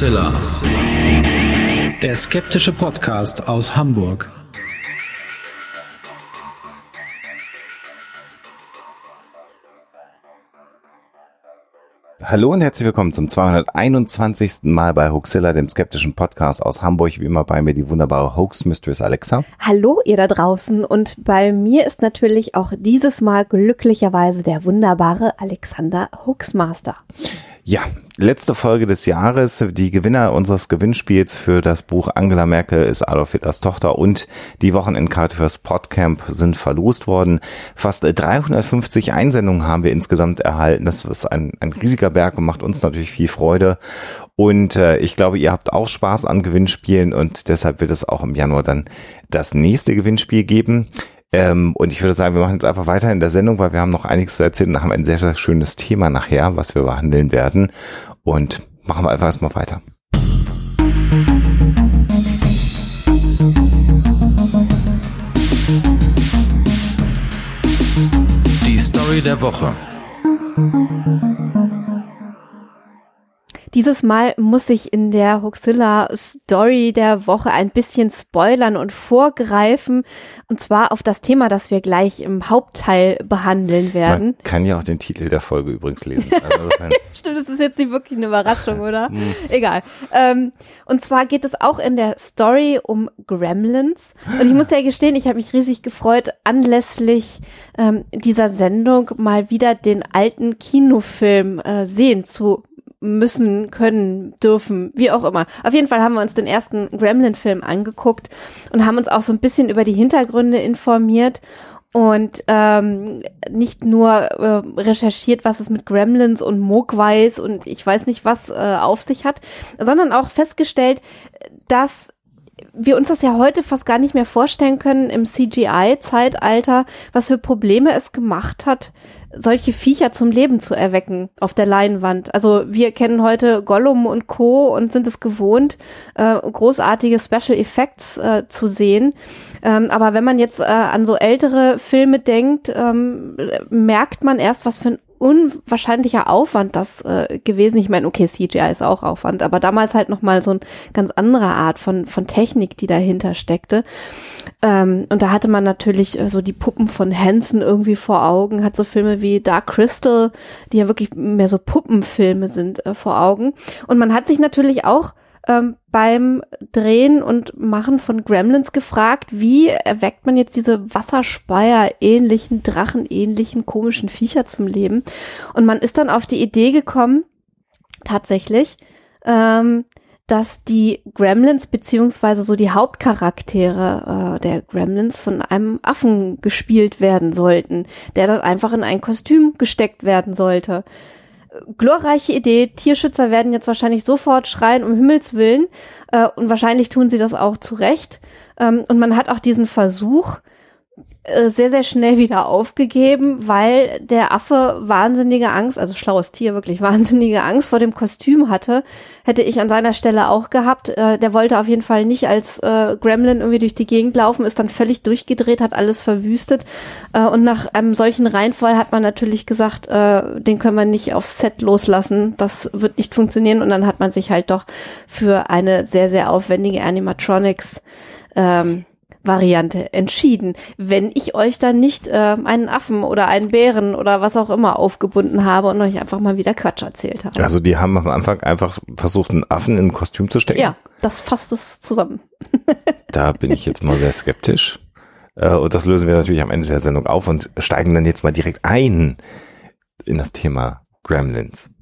Huxilla. Der skeptische Podcast aus Hamburg. Hallo und herzlich willkommen zum 221. Mal bei Hoaxilla, dem skeptischen Podcast aus Hamburg. Wie immer bei mir die wunderbare Hoax Mistress Alexa. Hallo ihr da draußen und bei mir ist natürlich auch dieses Mal glücklicherweise der wunderbare Alexander Hoaxmaster. Ja, letzte Folge des Jahres. Die Gewinner unseres Gewinnspiels für das Buch Angela Merkel ist Adolf Hitlers Tochter und die Wochenendkarte fürs Podcamp sind verlost worden. Fast 350 Einsendungen haben wir insgesamt erhalten. Das ist ein, ein riesiger Berg und macht uns natürlich viel Freude. Und äh, ich glaube, ihr habt auch Spaß an Gewinnspielen und deshalb wird es auch im Januar dann das nächste Gewinnspiel geben. Ähm, und ich würde sagen, wir machen jetzt einfach weiter in der Sendung, weil wir haben noch einiges zu erzählen und haben ein sehr, sehr schönes Thema nachher, was wir behandeln werden. Und machen wir einfach erstmal weiter. Die Story der Woche. Dieses Mal muss ich in der Hoxilla Story der Woche ein bisschen spoilern und vorgreifen. Und zwar auf das Thema, das wir gleich im Hauptteil behandeln werden. Man kann ja auch den Titel der Folge übrigens lesen. Also Stimmt, das ist jetzt nicht wirklich eine Überraschung, oder? Egal. Ähm, und zwar geht es auch in der Story um Gremlins. Und ich muss ja gestehen, ich habe mich riesig gefreut, anlässlich ähm, dieser Sendung mal wieder den alten Kinofilm äh, sehen zu müssen, können, dürfen, wie auch immer. Auf jeden Fall haben wir uns den ersten Gremlin-Film angeguckt und haben uns auch so ein bisschen über die Hintergründe informiert und ähm, nicht nur äh, recherchiert, was es mit Gremlins und Mogwais und ich weiß nicht was äh, auf sich hat, sondern auch festgestellt, dass wir uns das ja heute fast gar nicht mehr vorstellen können im CGI-Zeitalter, was für Probleme es gemacht hat, solche Viecher zum Leben zu erwecken auf der Leinwand. Also wir kennen heute Gollum und Co. und sind es gewohnt, äh, großartige Special Effects äh, zu sehen. Ähm, aber wenn man jetzt äh, an so ältere Filme denkt, ähm, merkt man erst, was für ein unwahrscheinlicher Aufwand das äh, gewesen. Ich meine, okay, CGI ist auch Aufwand, aber damals halt noch mal so ein ganz anderer Art von von Technik, die dahinter steckte. Ähm, und da hatte man natürlich äh, so die Puppen von Hansen irgendwie vor Augen, hat so Filme wie Dark Crystal, die ja wirklich mehr so Puppenfilme sind, äh, vor Augen. Und man hat sich natürlich auch ähm, beim Drehen und Machen von Gremlins gefragt, wie erweckt man jetzt diese Wasserspeier-ähnlichen, Drachen-ähnlichen, komischen Viecher zum Leben? Und man ist dann auf die Idee gekommen, tatsächlich, ähm, dass die Gremlins beziehungsweise so die Hauptcharaktere äh, der Gremlins von einem Affen gespielt werden sollten, der dann einfach in ein Kostüm gesteckt werden sollte glorreiche Idee. Tierschützer werden jetzt wahrscheinlich sofort schreien, um Himmels Willen. Äh, und wahrscheinlich tun sie das auch zu Recht. Ähm, und man hat auch diesen Versuch, sehr, sehr schnell wieder aufgegeben, weil der Affe wahnsinnige Angst, also schlaues Tier, wirklich wahnsinnige Angst vor dem Kostüm hatte. Hätte ich an seiner Stelle auch gehabt. Äh, der wollte auf jeden Fall nicht als äh, Gremlin irgendwie durch die Gegend laufen, ist dann völlig durchgedreht, hat alles verwüstet. Äh, und nach einem solchen Reinfall hat man natürlich gesagt, äh, den können wir nicht aufs Set loslassen. Das wird nicht funktionieren. Und dann hat man sich halt doch für eine sehr, sehr aufwendige Animatronics ähm, Variante entschieden, wenn ich euch dann nicht äh, einen Affen oder einen Bären oder was auch immer aufgebunden habe und euch einfach mal wieder Quatsch erzählt habe. Also die haben am Anfang einfach versucht, einen Affen in ein Kostüm zu stecken. Ja, das fasst es zusammen. da bin ich jetzt mal sehr skeptisch. Äh, und das lösen wir natürlich am Ende der Sendung auf und steigen dann jetzt mal direkt ein in das Thema Gremlins.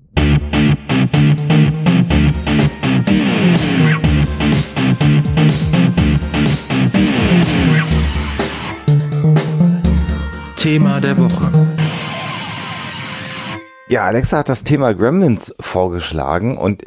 Thema der Woche. Ja, Alexa hat das Thema Gremlins vorgeschlagen und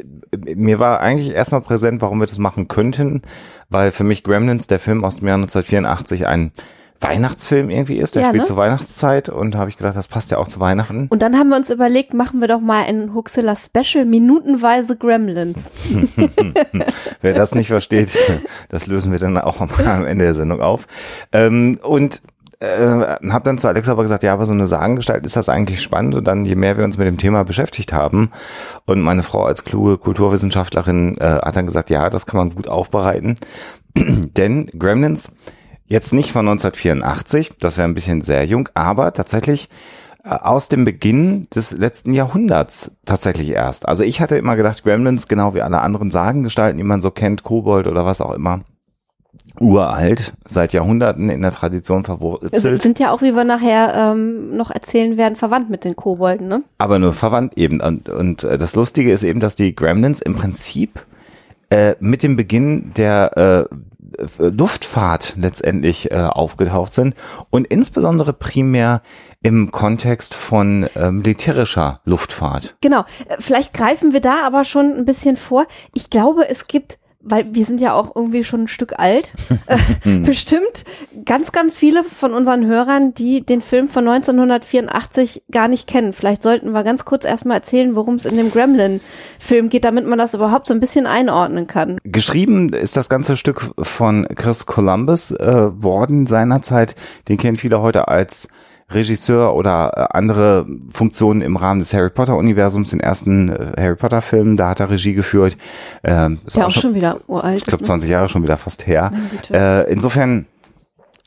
mir war eigentlich erstmal präsent, warum wir das machen könnten, weil für mich Gremlins, der Film aus dem Jahr 1984, ein Weihnachtsfilm irgendwie ist. Der Ja, spielt ne? zur Weihnachtszeit und habe ich gedacht, das passt ja auch zu Weihnachten. Und dann haben wir uns überlegt, machen wir doch mal ein Huxilla Special, minutenweise Gremlins. Wer das nicht versteht, das lösen wir dann auch am am Ende der Sendung auf. Ähm, und äh, habe dann zu Alexa aber gesagt, ja, aber so eine Sagengestalt ist das eigentlich spannend und dann je mehr wir uns mit dem Thema beschäftigt haben und meine Frau als kluge Kulturwissenschaftlerin äh, hat dann gesagt, ja, das kann man gut aufbereiten, denn Gremlins jetzt nicht von 1984, das wäre ein bisschen sehr jung, aber tatsächlich äh, aus dem Beginn des letzten Jahrhunderts tatsächlich erst. Also ich hatte immer gedacht, Gremlins, genau wie alle anderen Sagengestalten, die man so kennt, Kobold oder was auch immer, uralt, seit Jahrhunderten in der Tradition verwurzelt. Es sind ja auch, wie wir nachher ähm, noch erzählen werden, verwandt mit den Kobolden, ne? Aber nur verwandt eben. Und, und äh, das Lustige ist eben, dass die Gremlins im Prinzip äh, mit dem Beginn der äh, Luftfahrt letztendlich äh, aufgetaucht sind und insbesondere primär im Kontext von äh, militärischer Luftfahrt. Genau. Äh, vielleicht greifen wir da aber schon ein bisschen vor. Ich glaube, es gibt weil wir sind ja auch irgendwie schon ein Stück alt, äh, bestimmt ganz, ganz viele von unseren Hörern, die den Film von 1984 gar nicht kennen. Vielleicht sollten wir ganz kurz erstmal erzählen, worum es in dem Gremlin-Film geht, damit man das überhaupt so ein bisschen einordnen kann. Geschrieben ist das ganze Stück von Chris Columbus äh, worden seinerzeit. Den kennen viele heute als Regisseur oder äh, andere Funktionen im Rahmen des Harry Potter Universums, den ersten äh, Harry Potter Film, da hat er Regie geführt. Ähm, Der auch schon, schon wieder uralt. Ich glaube 20 Jahre schon wieder fast her. Äh, insofern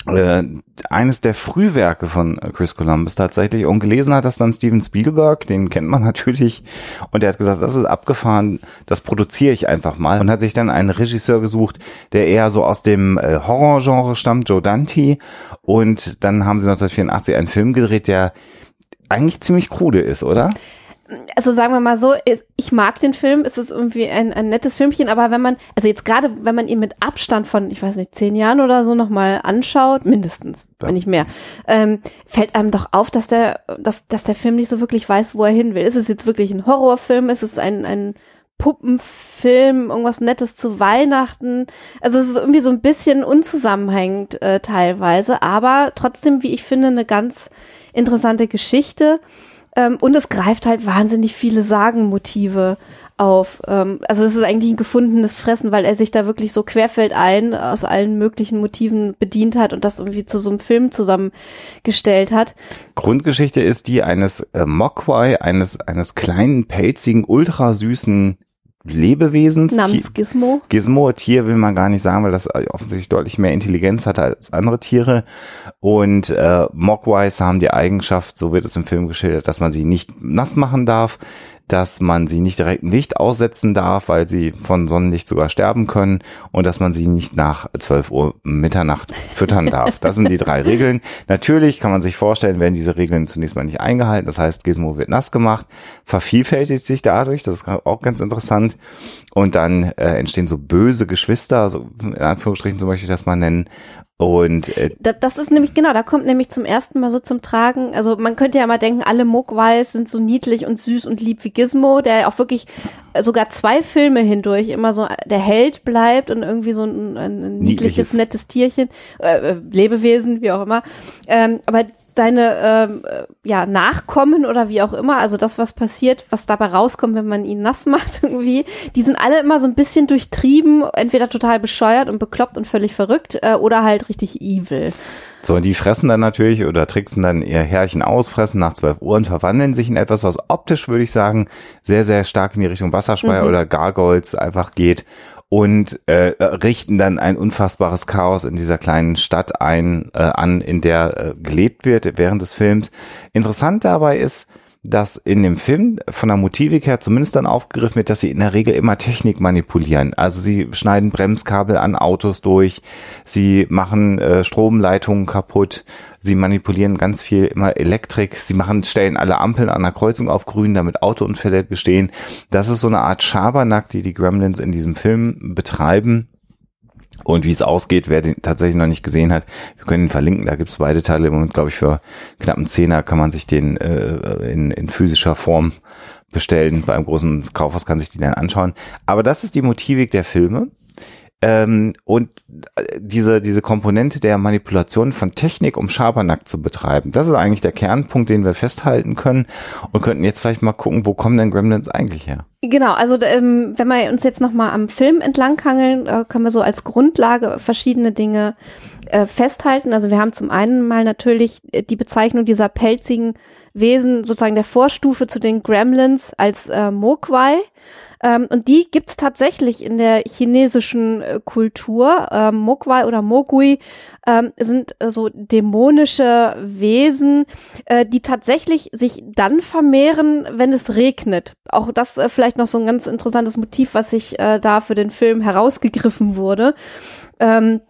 äh, eines der Frühwerke von Chris Columbus tatsächlich. Und gelesen hat das dann Steven Spielberg, den kennt man natürlich. Und der hat gesagt, das ist abgefahren, das produziere ich einfach mal. Und hat sich dann einen Regisseur gesucht, der eher so aus dem äh, Horrorgenre stammt, Joe Dante. Und dann haben sie 1984 einen Film gedreht, der eigentlich ziemlich krude ist, oder? Also sagen wir mal so, ich mag den Film, es ist irgendwie ein, ein nettes Filmchen, aber wenn man, also jetzt gerade, wenn man ihn mit Abstand von, ich weiß nicht, zehn Jahren oder so nochmal anschaut, mindestens, ja. wenn nicht mehr, ähm, fällt einem doch auf, dass der, dass, dass der Film nicht so wirklich weiß, wo er hin will. Ist es jetzt wirklich ein Horrorfilm? Ist es ein, ein Puppenfilm, irgendwas Nettes zu Weihnachten? Also es ist irgendwie so ein bisschen unzusammenhängend äh, teilweise, aber trotzdem, wie ich finde, eine ganz interessante Geschichte. Ähm, und es greift halt wahnsinnig viele Sagenmotive auf. Ähm, also es ist eigentlich ein gefundenes Fressen, weil er sich da wirklich so querfeldein aus allen möglichen Motiven bedient hat und das irgendwie zu so einem Film zusammengestellt hat. Grundgeschichte ist die eines äh, Mogwai, eines, eines kleinen, pelzigen, ultrasüßen Lebewesens. Namens Gizmo. Gizmo, Tier will man gar nicht sagen, weil das offensichtlich deutlich mehr Intelligenz hat als andere Tiere. Und äh, Mogwais haben die Eigenschaft, so wird es im Film geschildert, dass man sie nicht nass machen darf, dass man sie nicht direkt Licht aussetzen darf, weil sie von Sonnenlicht sogar sterben können und dass man sie nicht nach 12 Uhr Mitternacht füttern darf. Das sind die drei Regeln. Natürlich kann man sich vorstellen, werden diese Regeln zunächst mal nicht eingehalten. Das heißt, Gizmo wird nass gemacht, vervielfältigt sich dadurch, das ist auch ganz interessant. Und dann äh, entstehen so böse Geschwister, so in Anführungsstrichen so möchte ich das mal nennen, und äh, das, das ist nämlich genau, da kommt nämlich zum ersten Mal so zum Tragen. Also man könnte ja mal denken, alle Mogwais sind so niedlich und süß und lieb wie Gizmo, der auch wirklich sogar zwei Filme hindurch immer so der Held bleibt und irgendwie so ein, ein niedliches, niedliches, nettes Tierchen, äh, äh, Lebewesen, wie auch immer. Ähm, aber seine ähm, äh, ja Nachkommen oder wie auch immer, also das, was passiert, was dabei rauskommt, wenn man ihn nass macht irgendwie, die sind alle immer so ein bisschen durchtrieben, entweder total bescheuert und bekloppt und völlig verrückt äh, oder halt richtig evil. So, und die fressen dann natürlich oder tricksen dann ihr Härchen aus, fressen nach 12 Uhr und verwandeln sich in etwas, was optisch, würde ich sagen, sehr, sehr stark in die Richtung Wasserspeier mhm. oder Gargoyles einfach geht und äh, richten dann ein unfassbares Chaos in dieser kleinen Stadt ein, äh, an, in der äh, gelebt wird während des Films. Interessant dabei ist, dass in dem Film von der Motivik her zumindest dann aufgegriffen wird, dass sie in der Regel immer Technik manipulieren. Also sie schneiden Bremskabel an Autos durch, sie machen äh, Stromleitungen kaputt, sie manipulieren ganz viel immer Elektrik, sie machen, stellen alle Ampeln an der Kreuzung auf grün, damit Autounfälle gestehen. Das ist so eine Art Schabernack, die die Gremlins in diesem Film betreiben und wie es ausgeht, wer den tatsächlich noch nicht gesehen hat, wir können ihn verlinken. Da gibt es beide Teile im Moment, glaube ich, für knapp einen Zehner kann man sich den äh, in, in physischer Form bestellen. Beim großen Kaufhaus kann sich die dann anschauen. Aber das ist die Motivik der Filme. Ähm, und äh, diese, diese Komponente der Manipulation von Technik, um Schabernack zu betreiben, das ist eigentlich der Kernpunkt, den wir festhalten können und könnten jetzt vielleicht mal gucken, wo kommen denn Gremlins eigentlich her? Genau, also ähm, wenn wir uns jetzt nochmal am Film entlanghangeln, äh, können wir so als Grundlage verschiedene Dinge äh, festhalten. Also wir haben zum einen mal natürlich äh, die Bezeichnung dieser pelzigen Wesen, sozusagen der Vorstufe zu den Gremlins als äh, Mogwai. Ähm, und die gibt's tatsächlich in der chinesischen äh, Kultur. Ähm, Mogwai oder Mogui ähm, sind äh, so dämonische Wesen, äh, die tatsächlich sich dann vermehren, wenn es regnet. Auch das äh, vielleicht noch so ein ganz interessantes Motiv, was sich äh, da für den Film herausgegriffen wurde. Ähm,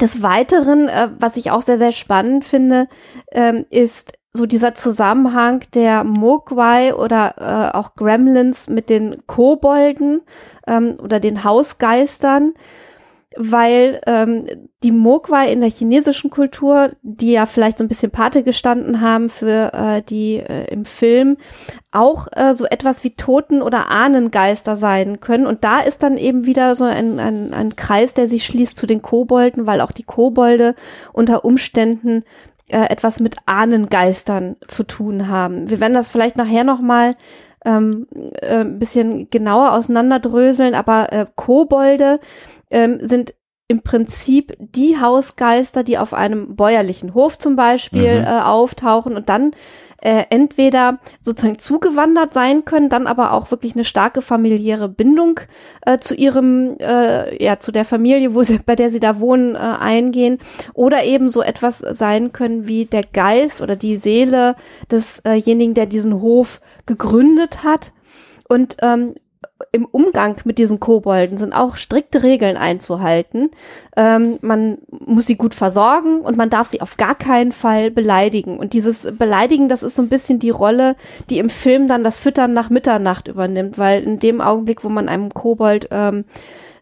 des Weiteren, äh, was ich auch sehr, sehr spannend finde, ähm, ist so dieser Zusammenhang der Mogwai oder äh, auch Gremlins mit den Kobolden ähm, oder den Hausgeistern, weil ähm, die Mogwai in der chinesischen Kultur, die ja vielleicht so ein bisschen Pate gestanden haben für äh, die äh, im Film, auch äh, so etwas wie Toten- oder Ahnengeister sein können. Und da ist dann eben wieder so ein, ein, ein Kreis, der sich schließt zu den Kobolden, weil auch die Kobolde unter Umständen äh, etwas mit Ahnengeistern zu tun haben. Wir werden das vielleicht nachher nochmal ähm, äh, ein bisschen genauer auseinanderdröseln, aber äh, Kobolde ähm, sind im Prinzip die Hausgeister, die auf einem bäuerlichen Hof zum Beispiel mhm. äh, auftauchen und dann äh, entweder sozusagen zugewandert sein können, dann aber auch wirklich eine starke familiäre Bindung äh, zu ihrem, äh, ja, zu der Familie, wo sie, bei der sie da wohnen, äh, eingehen, oder eben so etwas sein können wie der Geist oder die Seele desjenigen, der diesen Hof gegründet hat. Und ähm, im Umgang mit diesen Kobolden sind auch strikte Regeln einzuhalten. Ähm, man muss sie gut versorgen und man darf sie auf gar keinen Fall beleidigen. Und dieses Beleidigen, das ist so ein bisschen die Rolle, die im Film dann das Füttern nach Mitternacht übernimmt, weil in dem Augenblick, wo man einem Kobold ähm,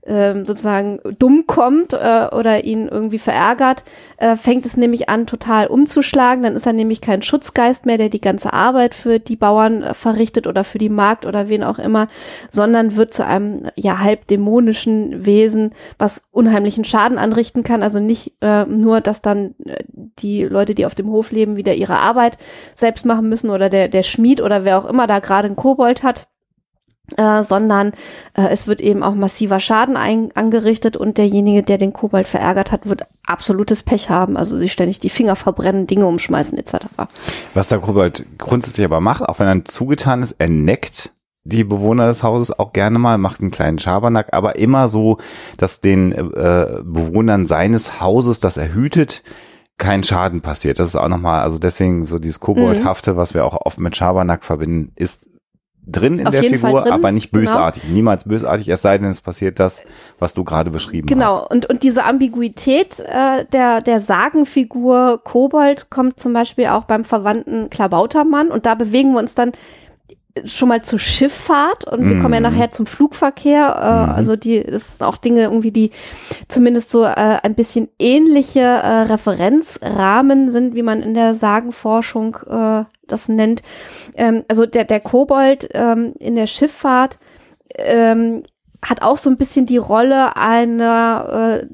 ähm, sozusagen dumm kommt äh, oder ihn irgendwie verärgert, äh, fängt es nämlich an, total umzuschlagen. Dann ist er nämlich kein Schutzgeist mehr, der die ganze Arbeit für die Bauern äh, verrichtet oder für die Markt oder wen auch immer, sondern wird zu einem ja halb dämonischen Wesen, was unheimlichen Schaden anrichten kann. Also nicht äh, nur, dass dann äh, die Leute, die auf dem Hof leben, wieder ihre Arbeit selbst machen müssen oder der, der Schmied oder wer auch immer da gerade einen Kobold hat, äh, sondern äh, es wird eben auch massiver Schaden ein, angerichtet und derjenige, der den Kobold verärgert hat, wird absolutes Pech haben, also sich ständig die Finger verbrennen, Dinge umschmeißen etc. Was der Kobold grundsätzlich aber macht, auch wenn er zugetan ist, er neckt die Bewohner des Hauses auch gerne mal, macht einen kleinen Schabernack, aber immer so, dass den äh, Bewohnern seines Hauses, das er hütet, kein Schaden passiert. Das ist auch nochmal, also deswegen so dieses Koboldhafte, mhm. was wir auch oft mit Schabernack verbinden, ist drin in Auf der Figur, aber nicht genau. bösartig. Genau. Niemals bösartig, es sei denn, es passiert das, was du gerade beschrieben genau. hast. Genau, und, und diese Ambiguität äh, der, der Sagenfigur Kobold kommt zum Beispiel auch beim verwandten Klabautermann und da bewegen wir uns dann schon mal zur Schifffahrt und wir kommen ja mhm. nachher zum Flugverkehr. Äh, mhm. Also die das sind auch Dinge irgendwie, die zumindest so äh, ein bisschen ähnliche äh, Referenzrahmen sind, wie man in der Sagenforschung äh, das nennt. Ähm, also der der Kobold ähm, in der Schifffahrt ähm, hat auch so ein bisschen die Rolle einer äh,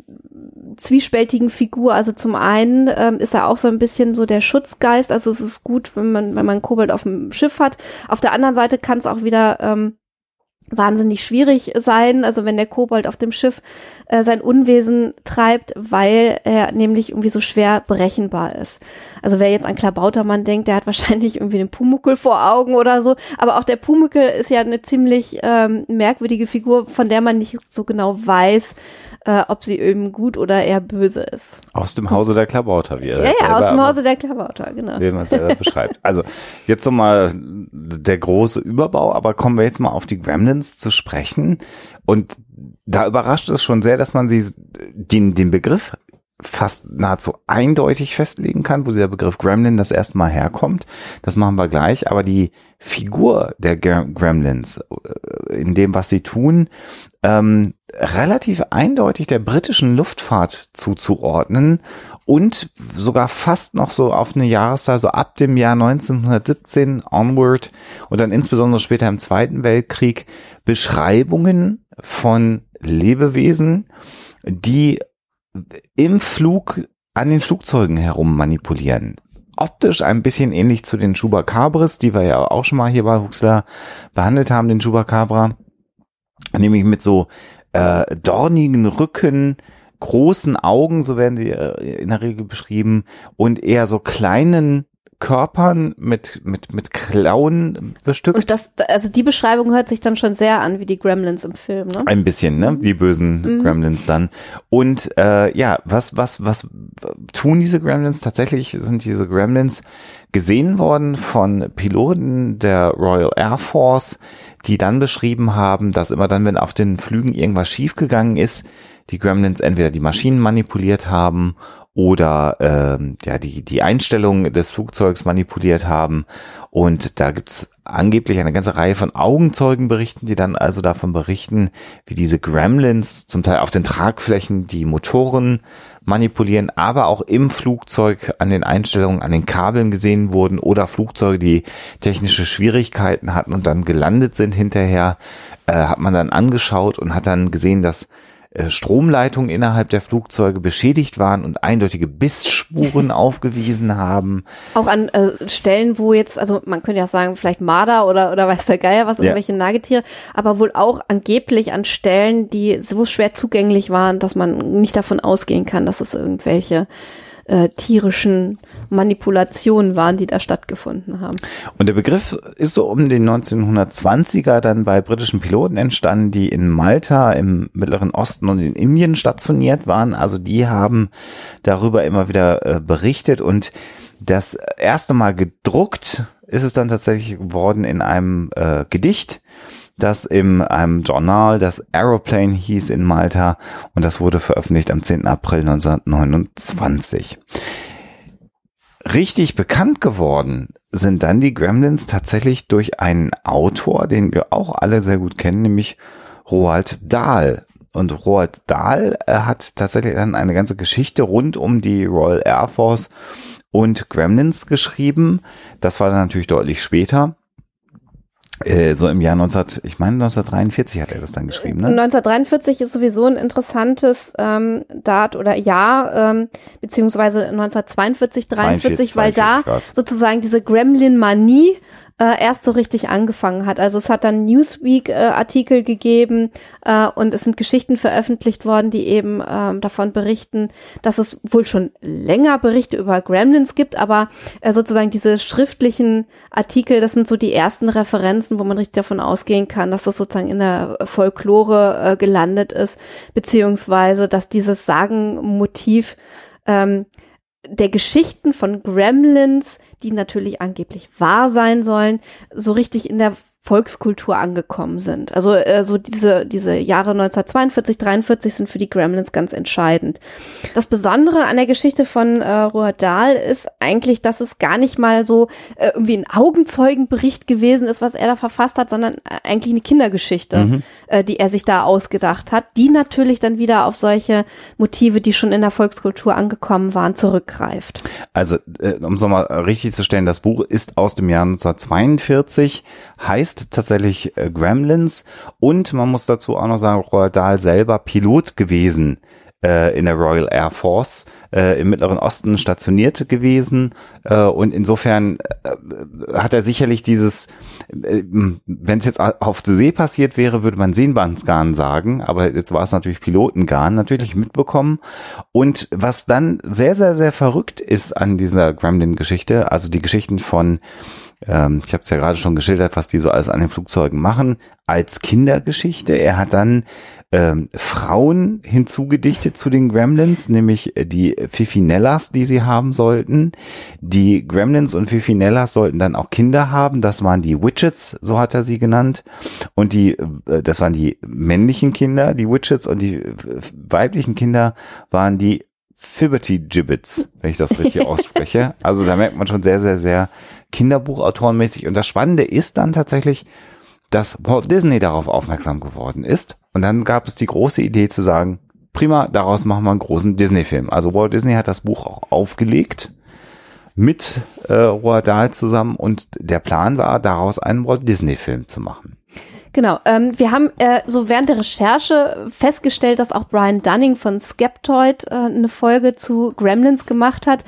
zwiespältigen Figur. Also zum einen ähm, ist er auch so ein bisschen so der Schutzgeist. Also es ist gut, wenn man, wenn man Kobold auf dem Schiff hat. Auf der anderen Seite kann es auch wieder ähm, wahnsinnig schwierig sein, also wenn der Kobold auf dem Schiff äh, sein Unwesen treibt, weil er nämlich irgendwie so schwer berechenbar ist. Also wer jetzt an Klabautermann denkt, der hat wahrscheinlich irgendwie den Pumuckel vor Augen oder so, aber auch der Pumuckel ist ja eine ziemlich ähm, merkwürdige Figur, von der man nicht so genau weiß, äh, ob sie eben gut oder eher böse ist. Aus dem Hause der Klabauter, wie er Ja, ja, aus dem Hause der Klabauter, genau. Wie man es selber beschreibt. Also jetzt nochmal der große Überbau, aber kommen wir jetzt mal auf die Gremlins zu sprechen. Und da überrascht es schon sehr, dass man sie den, den Begriff fast nahezu eindeutig festlegen kann, wo der Begriff Gremlin das erste Mal herkommt. Das machen wir gleich. Aber die Figur der Gremlins, äh, in dem, was sie tun, ähm, relativ eindeutig der britischen Luftfahrt zuzuordnen und sogar fast noch so auf eine Jahreszahl, so ab dem Jahr 1917 onward und dann insbesondere später im Zweiten Weltkrieg Beschreibungen von Lebewesen, die im Flug an den Flugzeugen herum manipulieren. optisch ein bisschen ähnlich zu den Chupacabras, die wir ja auch schon mal hier bei Huxler behandelt haben, den Chupacabra. Nämlich mit so äh, dornigen Rücken, großen Augen, so werden sie äh, in der Regel beschrieben, und eher so kleinen Körpern mit, mit, mit Klauen bestückt. Und das, also die Beschreibung hört sich dann schon sehr an wie die Gremlins im Film, ne? Ein bisschen, ne? Die bösen mhm. Gremlins dann. Und äh, ja, was, was, was tun diese Gremlins? Tatsächlich sind diese Gremlins gesehen worden von Piloten der Royal Air Force, die dann beschrieben haben, dass immer dann, wenn auf den Flügen irgendwas schiefgegangen ist, die Gremlins entweder die Maschinen manipuliert haben oder ähm, ja die die Einstellung des Flugzeugs manipuliert haben. Und da gibt's angeblich eine ganze Reihe von Augenzeugenberichten, die dann also davon berichten, wie diese Gremlins zum Teil auf den Tragflächen die Motoren manipulieren, aber auch im Flugzeug an den Einstellungen, an den Kabeln gesehen wurden oder Flugzeuge, die technische Schwierigkeiten hatten und dann gelandet sind hinterher, äh, hat man dann angeschaut und hat dann gesehen, dass äh, Stromleitungen innerhalb der Flugzeuge beschädigt waren und eindeutige Bissspuren aufgewiesen haben. Auch an äh, Stellen, wo jetzt, also man könnte ja auch sagen, vielleicht Marder oder, oder weiß der Geier was, irgendwelche ja. Nagetiere, aber wohl auch angeblich an Stellen, die so schwer zugänglich waren, dass man nicht davon ausgehen kann, dass es irgendwelche äh, tierischen Manipulationen waren, die da stattgefunden haben. Und der Begriff ist so um den 1920er dann bei britischen Piloten entstanden, die in Malta, im Mittleren Osten und in Indien stationiert waren. Also die haben darüber immer wieder äh, berichtet und das erste Mal gedruckt ist es dann tatsächlich geworden in einem äh, Gedicht das in einem Journal, das Aeroplane hieß in Malta und das wurde veröffentlicht am 10. April 1929. Richtig bekannt geworden sind dann die Gremlins tatsächlich durch einen Autor, den wir auch alle sehr gut kennen, nämlich Roald Dahl. Und Roald Dahl äh, hat tatsächlich dann eine ganze Geschichte rund um die Royal Air Force und Gremlins geschrieben. Das war dann natürlich deutlich später. Äh, so im Jahr 19, ich meine 1943 hat er das dann geschrieben, ne? 1943 ist sowieso ein interessantes ähm, Dat oder Jahr, ähm, beziehungsweise 1942, 43, 42, weil 42 da was. sozusagen diese Gremlin-Manie äh, erst so richtig angefangen hat. Also es hat dann Newsweek-Artikel äh, gegeben äh, und es sind Geschichten veröffentlicht worden, die eben äh, davon berichten, dass es wohl schon länger Berichte über Gremlins gibt, aber äh, sozusagen diese schriftlichen Artikel, das sind so die ersten Referenzen, wo man richtig davon ausgehen kann, dass das sozusagen in der Folklore äh, gelandet ist, beziehungsweise dass dieses Sagenmotiv ähm, der Geschichten von Gremlins, die natürlich angeblich wahr sein sollen, so richtig in der Volkskultur angekommen sind. Also äh, so diese, diese Jahre 1942, 43 sind für die Gremlins ganz entscheidend. Das Besondere an der Geschichte von äh, Roald Dahl ist eigentlich, dass es gar nicht mal so äh, irgendwie ein Augenzeugenbericht gewesen ist, was er da verfasst hat, sondern äh, eigentlich eine Kindergeschichte, mhm. äh, die er sich da ausgedacht hat, die natürlich dann wieder auf solche Motive, die schon in der Volkskultur angekommen waren, zurückgreift. Also, äh, um es nochmal richtig zu stellen, das Buch ist aus dem Jahr 1942, heißt tatsächlich äh, Gremlins. Und man muss dazu auch noch sagen, Roald Dahl selber Pilot gewesen äh, in der Royal Air Force äh, im Mittleren Osten stationiert gewesen. Äh, und insofern äh, hat er sicherlich dieses, äh, wenn es jetzt auf der See passiert wäre, würde man Sehnbahnsgarn sagen, aber jetzt war es natürlich Pilotengarn, natürlich mitbekommen. Und was dann sehr, sehr, sehr verrückt ist an dieser Gremlin-Geschichte, also die Geschichten von ähm, ich habe es ja gerade schon geschildert, was die so alles an den Flugzeugen machen, als Kindergeschichte. Er hat dann ähm, Frauen hinzugedichtet zu den Gremlins, nämlich die Fifinellas, die sie haben sollten. Die Gremlins und Fifinellas sollten dann auch Kinder haben. Das waren die Widgets, so hat er sie genannt. Und die, äh, das waren die männlichen Kinder, die Widgets, und die weiblichen Kinder waren die Fiberty Gibbets, wenn ich das richtig ausspreche. Also da merkt man schon sehr, sehr, sehr Kinderbuchautorenmäßig. Und das Spannende ist dann tatsächlich, dass Walt Disney darauf aufmerksam geworden ist. Und dann gab es die große Idee zu sagen, prima, daraus machen wir einen großen Disney-Film. Also Walt Disney hat das Buch auch aufgelegt mit äh, Roald Dahl zusammen und der Plan war, daraus einen Walt Disney-Film zu machen. Genau, ähm, wir haben äh, so während der Recherche festgestellt, dass auch Brian Dunning von Skeptoid äh, eine Folge zu Gremlins gemacht hat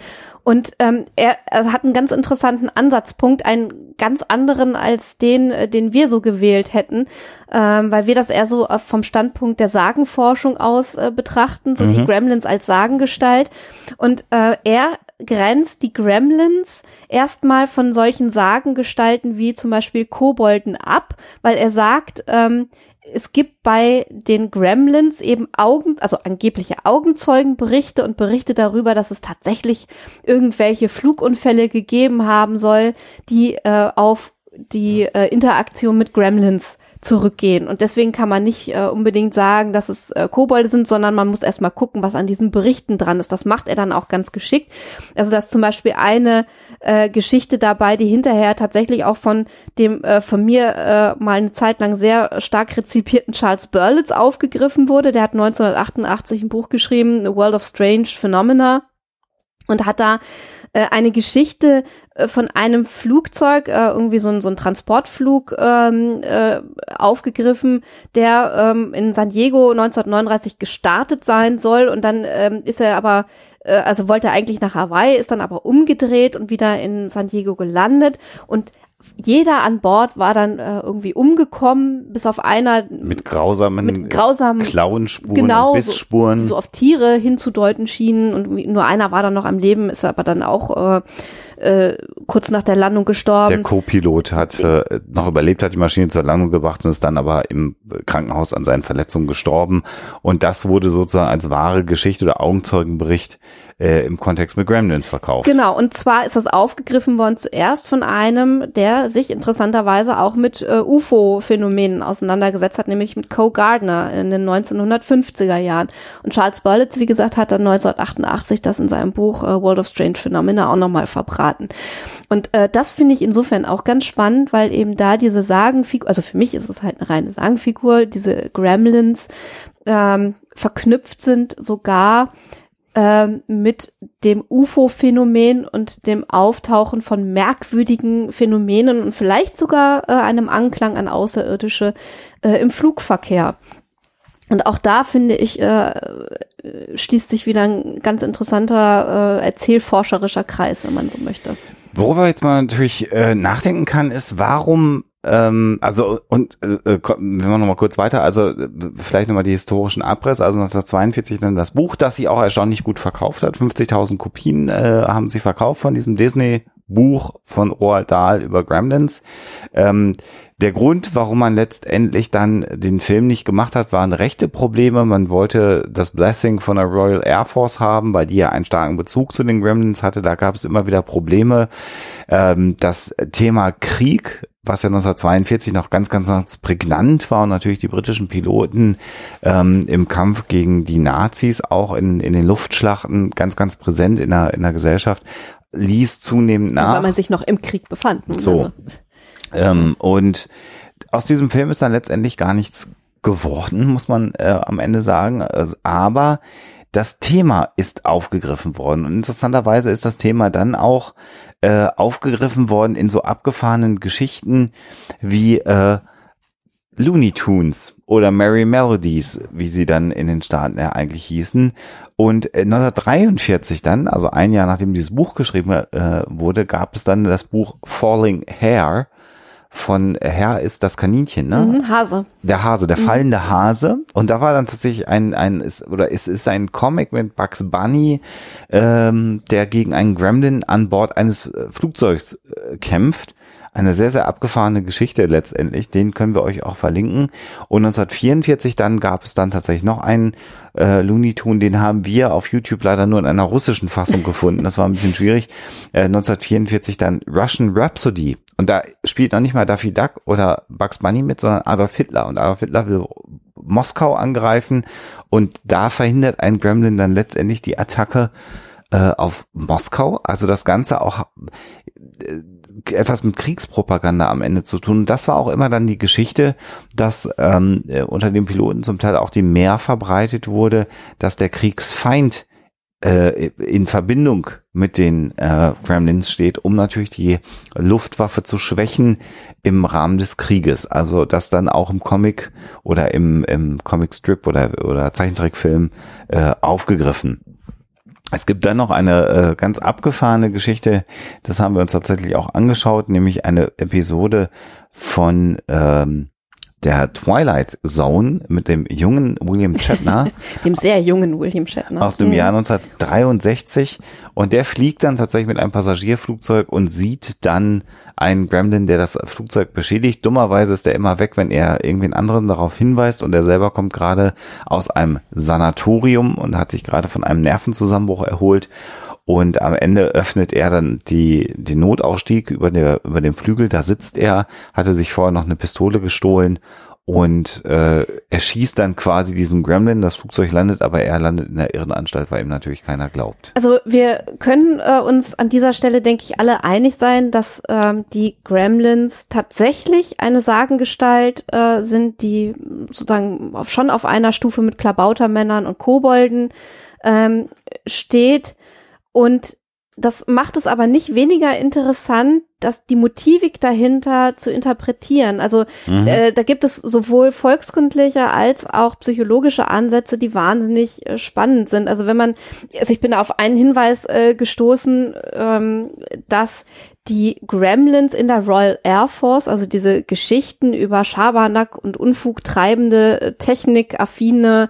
Und ähm, er, er hat einen ganz interessanten Ansatzpunkt, einen ganz anderen als den, äh, den wir so gewählt hätten, ähm, weil wir das eher so vom Standpunkt der Sagenforschung aus äh, betrachten, so mhm. die Gremlins als Sagengestalt. Und äh, er grenzt die Gremlins erstmal von solchen Sagengestalten wie zum Beispiel Kobolden ab, weil er sagt, ähm, es gibt bei den Gremlins eben Augen, also angebliche Augenzeugenberichte und Berichte darüber, dass es tatsächlich irgendwelche Flugunfälle gegeben haben soll, die äh, auf die äh, Interaktion mit Gremlins zurückgehen. Und deswegen kann man nicht äh, unbedingt sagen, dass es äh, Kobolde sind, sondern man muss erstmal gucken, was an diesen Berichten dran ist. Das macht er dann auch ganz geschickt. Also dass zum Beispiel eine äh, Geschichte dabei, die hinterher tatsächlich auch von dem äh, von mir äh, mal eine Zeit lang sehr stark rezipierten Charles Berlitz aufgegriffen wurde. Der hat 1988 ein Buch geschrieben, A World of Strange Phenomena und hat da äh, eine Geschichte äh, von einem Flugzeug, äh, irgendwie so ein, so ein Transportflug ähm, äh, aufgegriffen, der ähm, in San Diego 1939 gestartet sein soll und dann ähm, ist er aber, äh, also wollte er eigentlich nach Hawaii, ist dann aber umgedreht und wieder in San Diego gelandet und jeder an Bord war dann äh, irgendwie umgekommen, bis auf einer mit grausamen, mit grausamen Klauenspuren, genau, Bissspuren, so, so auf Tiere hinzudeuten schienen und nur einer war dann noch am Leben, ist aber dann auch äh, äh, kurz nach der Landung gestorben. Der Co-Pilot hat äh, noch überlebt, hat die Maschine zur Landung gebracht und ist dann aber im Krankenhaus an seinen Verletzungen gestorben. Und das wurde sozusagen als wahre Geschichte oder Augenzeugenbericht äh, im Kontext mit Gremlins verkauft. Genau, und zwar ist das aufgegriffen worden zuerst von einem, der sich interessanterweise auch mit äh, UFO-Phänomenen auseinandergesetzt hat, nämlich mit Coe Gardner in den 1950er Jahren. Und Charles Berlitz, wie gesagt, hat dann 1988 das in seinem Buch äh, World of Strange Phenomena auch nochmal verbraten. Und äh, das finde ich insofern auch ganz spannend, weil eben da diese Sagenfigur, also für mich ist es halt eine reine Sagenfigur, diese Gremlins ähm, verknüpft sind sogar ähm, mit dem UFO-Phänomen und dem Auftauchen von merkwürdigen Phänomenen und vielleicht sogar äh, einem Anklang an Außerirdische äh, im Flugverkehr. Und auch da finde ich, äh, schließt sich wieder ein ganz interessanter äh, erzählforscherischer Kreis, wenn man so möchte. Worüber jetzt mal natürlich äh, nachdenken kann, ist, warum ähm, also und äh, äh wenn wir noch mal kurz weiter, also äh, vielleicht noch mal die historischen Abriss, also 1942 dann das Buch, das sie auch erstaunlich gut verkauft hat, 50.000 Kopien äh, haben sie verkauft von diesem Disney Buch von Roald Dahl über Gremlins. Ähm, der Grund, warum man letztendlich dann den Film nicht gemacht hat, waren rechte Probleme. Man wollte das Blessing von der Royal Air Force haben, weil die ja einen starken Bezug zu den Gremlins hatte. Da gab es immer wieder Probleme. Ähm, das Thema Krieg, was ja 1942 noch ganz, ganz, ganz prägnant war und natürlich die britischen Piloten ähm, im Kampf gegen die Nazis auch in, in den Luftschlachten ganz, ganz präsent in der, in der Gesellschaft, ließ zunehmend nach. Weil man sich noch im Krieg befand. Ne? So. Also. Ähm, und aus diesem Film ist dann letztendlich gar nichts geworden, muss man äh, am Ende sagen. Also, aber das Thema ist aufgegriffen worden. Und interessanterweise ist das Thema dann auch äh, aufgegriffen worden in so abgefahrenen Geschichten wie äh, Looney Tunes oder Merry Melodies, wie sie dann in den Staaten ja eigentlich hießen. Und 1943 äh, dann, also ein Jahr nachdem dieses Buch geschrieben äh, wurde, gab es dann das Buch Falling Hair von Herr ist das Kaninchen, ne? Mhm, Hase. Der Hase, der mhm. fallende Hase. Und da war dann tatsächlich ein, ein ist, oder es ist ein Comic mit Bugs Bunny, ähm, der gegen einen Gremlin an Bord eines äh, Flugzeugs äh, kämpft eine sehr, sehr abgefahrene Geschichte letztendlich. Den können wir euch auch verlinken. Und 1944 dann gab es dann tatsächlich noch einen äh, Looney Tune, den haben wir auf YouTube leider nur in einer russischen Fassung gefunden. Das war ein bisschen schwierig. Äh, 1944 dann Russian Rhapsody. Und da spielt noch nicht mal Daffy Duck oder Bugs Bunny mit, sondern Adolf Hitler. Und Adolf Hitler will Moskau angreifen und da verhindert ein Gremlin dann letztendlich die Attacke äh, auf Moskau. Also das Ganze auch äh, etwas mit Kriegspropaganda am Ende zu tun. Das war auch immer dann die Geschichte, dass ähm, äh, unter den Piloten zum Teil auch die mehr verbreitet wurde, dass der Kriegsfeind äh, in Verbindung mit den äh, Gremlins steht, um natürlich die Luftwaffe zu schwächen im Rahmen des Krieges. Also das dann auch im Comic oder im, im Comicstrip oder, oder Zeichentrickfilm äh, aufgegriffen. Es gibt dann noch eine äh, ganz abgefahrene Geschichte, das haben wir uns tatsächlich auch angeschaut, nämlich eine Episode von ähm, der Twilight Zone mit dem jungen William Shatner. dem sehr jungen William Shatner. Aus dem mhm. Jahr 1963. Und der fliegt dann tatsächlich mit einem Passagierflugzeug und sieht dann einen Gremlin, der das Flugzeug beschädigt. Dummerweise ist er immer weg, wenn er irgendwen anderen darauf hinweist und er selber kommt gerade aus einem Sanatorium und hat sich gerade von einem Nervenzusammenbruch erholt und am Ende öffnet er dann die, den Notausstieg über, der, über dem Flügel. Da sitzt er, hatte sich vorher noch eine Pistole gestohlen und äh, er schießt dann quasi diesen Gremlin. Das Flugzeug landet, aber er landet in der Irrenanstalt, weil ihm natürlich keiner glaubt. Also wir können äh, uns an dieser Stelle, denke ich, alle einig sein, dass ähm, die Gremlins tatsächlich eine Sagengestalt äh, sind, die sozusagen schon auf einer Stufe mit Klabautermännern und Kobolden ähm, steht und das macht es aber nicht weniger interessant, dass die Motivik dahinter zu interpretieren. Also mhm. äh, da gibt es sowohl volkskundliche als auch psychologische Ansätze, die wahnsinnig äh, spannend sind. Also wenn man, also ich bin auf einen Hinweis äh, gestoßen, ähm, dass die Gremlins in der Royal Air Force, also diese Geschichten über Schabernack und Unfug treibende, äh, technikaffine,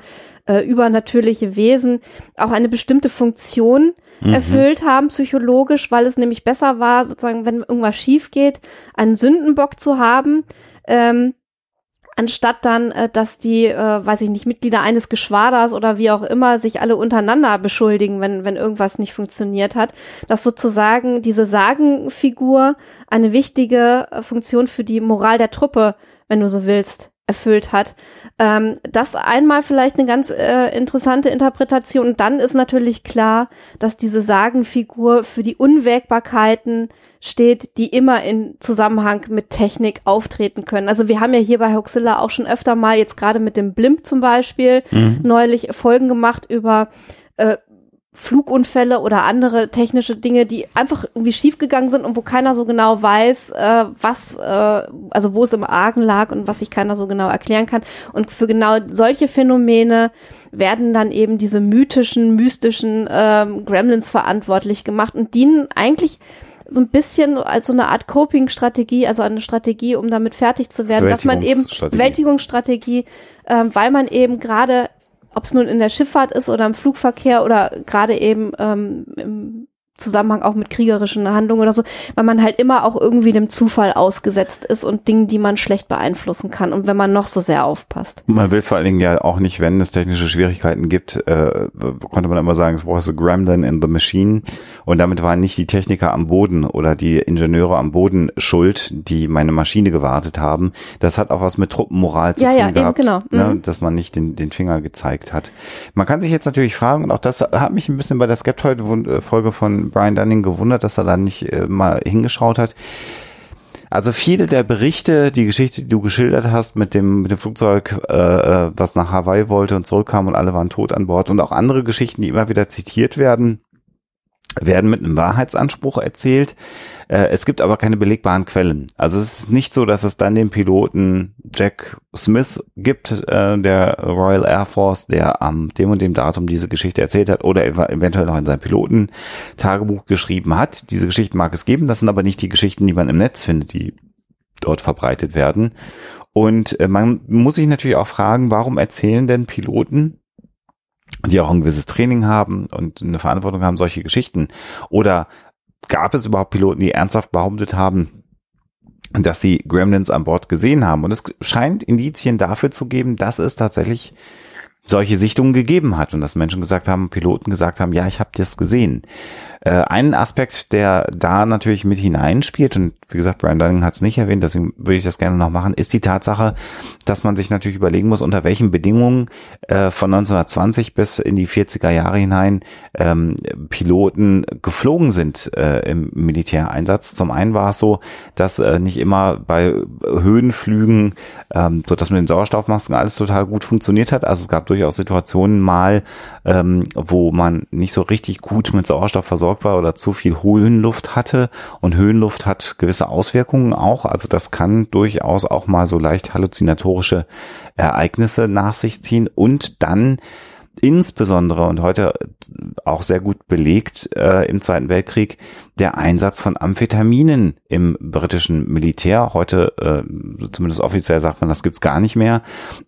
äh, übernatürliche Wesen, auch eine bestimmte Funktion mhm. erfüllt haben, psychologisch, weil es nämlich besser war, sozusagen, wenn irgendwas schief geht, einen Sündenbock zu haben, ähm, anstatt dann, äh, dass die, äh, weiß ich nicht, Mitglieder eines Geschwaders oder wie auch immer sich alle untereinander beschuldigen, wenn, wenn irgendwas nicht funktioniert hat, dass sozusagen diese Sagenfigur eine wichtige äh, Funktion für die Moral der Truppe, wenn du so willst, erfüllt hat. Ähm, das einmal vielleicht eine ganz äh, interessante Interpretation. Und dann ist natürlich klar, dass diese Sagenfigur für die Unwägbarkeiten steht, die immer in Zusammenhang mit Technik auftreten können. Also wir haben ja hier bei Hoxilla auch schon öfter mal, jetzt gerade mit dem Blimp zum Beispiel, mhm. neulich Folgen gemacht über äh, Flugunfälle oder andere technische Dinge, die einfach irgendwie schiefgegangen sind und wo keiner so genau weiß, äh, was, äh, also wo es im Argen lag und was sich keiner so genau erklären kann. Und für genau solche Phänomene werden dann eben diese mythischen, mystischen ähm, Gremlins verantwortlich gemacht und dienen eigentlich so ein bisschen als so eine Art Coping-Strategie, also eine Strategie, um damit fertig zu werden, dass man eben Bewältigungsstrategie, ähm, weil man eben gerade ob es nun in der Schifffahrt ist oder im Flugverkehr oder gerade eben ähm, im Zusammenhang auch mit kriegerischen Handlungen oder so, weil man halt immer auch irgendwie dem Zufall ausgesetzt ist und Dingen, die man schlecht beeinflussen kann und wenn man noch so sehr aufpasst. Man will vor allen Dingen ja auch nicht, wenn es technische Schwierigkeiten gibt, äh, konnte man immer sagen, es war so Gremlin in the Machine und damit waren nicht die Techniker am Boden oder die Ingenieure am Boden schuld, die meine Maschine gewartet haben. Das hat auch was mit Truppenmoral zu ja, tun ja, gehabt, eben, genau. Ne, mhm. dass man nicht den, den Finger gezeigt hat. Man kann sich jetzt natürlich fragen, und auch das hat mich ein bisschen bei der Skeptoid-Folge von Brian Dunning gewundert, dass er da nicht äh, mal hingeschaut hat. Also viele der Berichte, die Geschichte, die du geschildert hast mit dem, mit dem Flugzeug, äh, äh, was nach Hawaii wollte und zurückkam und alle waren tot an Bord und auch andere Geschichten, die immer wieder zitiert werden, werden mit einem Wahrheitsanspruch erzählt. Äh, es gibt aber keine belegbaren Quellen. Also es ist nicht so, dass es dann den Piloten Jack Smith gibt, äh, der Royal Air Force, der am dem und dem Datum diese Geschichte erzählt hat oder eventuell noch in seinem Piloten-Tagebuch geschrieben hat. Diese Geschichten mag es geben, das sind aber nicht die Geschichten, die man im Netz findet, die dort verbreitet werden. Und äh, man muss sich natürlich auch fragen, warum erzählen denn Piloten die auch ein gewisses Training haben und eine Verantwortung haben, solche Geschichten? Oder gab es überhaupt Piloten, die ernsthaft behauptet haben, dass sie Gremlins an Bord gesehen haben? Und es scheint Indizien dafür zu geben, dass es tatsächlich solche Sichtungen gegeben hat und dass Menschen gesagt haben, Piloten gesagt haben, ja, ich habe das gesehen. Äh, ein Aspekt, der da natürlich mit hineinspielt, und wie gesagt, Brian Dunning hat es nicht erwähnt, deswegen würde ich das gerne noch machen, ist die Tatsache, dass man sich natürlich überlegen muss, unter welchen Bedingungen äh, von 1920 bis in die 40er Jahre hinein ähm, Piloten geflogen sind äh, im Militäreinsatz. Zum einen war es so, dass äh, nicht immer bei Höhenflügen, ähm, so dass mit den Sauerstoffmasken alles total gut funktioniert hat. Also es gab durchaus Situationen mal, ähm, wo man nicht so richtig gut mit Sauerstoff versorgt war oder zu viel Höhenluft hatte. Und Höhenluft hat gewisse Auswirkungen auch. Also das kann durchaus auch mal so leicht halluzinatorische Ereignisse nach sich ziehen. Und dann insbesondere und heute auch sehr gut belegt äh, im Zweiten Weltkrieg der Einsatz von Amphetaminen im britischen Militär. Heute, äh, zumindest offiziell sagt man, das gibt's gar nicht mehr.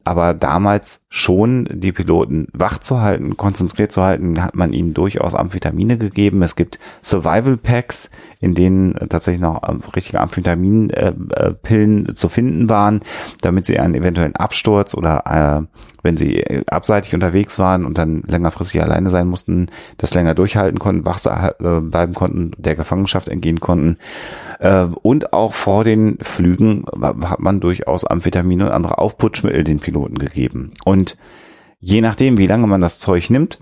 Aber damals schon die Piloten wach zu halten, konzentriert zu halten, hat man ihnen durchaus Amphetamine gegeben. Es gibt Survival Packs, in denen tatsächlich noch richtige Amphetaminpillen äh, zu finden waren, damit sie einen eventuellen Absturz oder äh, wenn sie abseitig unterwegs waren und dann längerfristig alleine sein mussten, das länger durchhalten konnten, wach äh, bleiben konnten, der Gefangenschaft entgehen konnten. Äh, und auch vor den Flügen hat man durchaus Amphetamine und andere Aufputschmittel den Piloten gegeben. Und je nachdem, wie lange man das Zeug nimmt,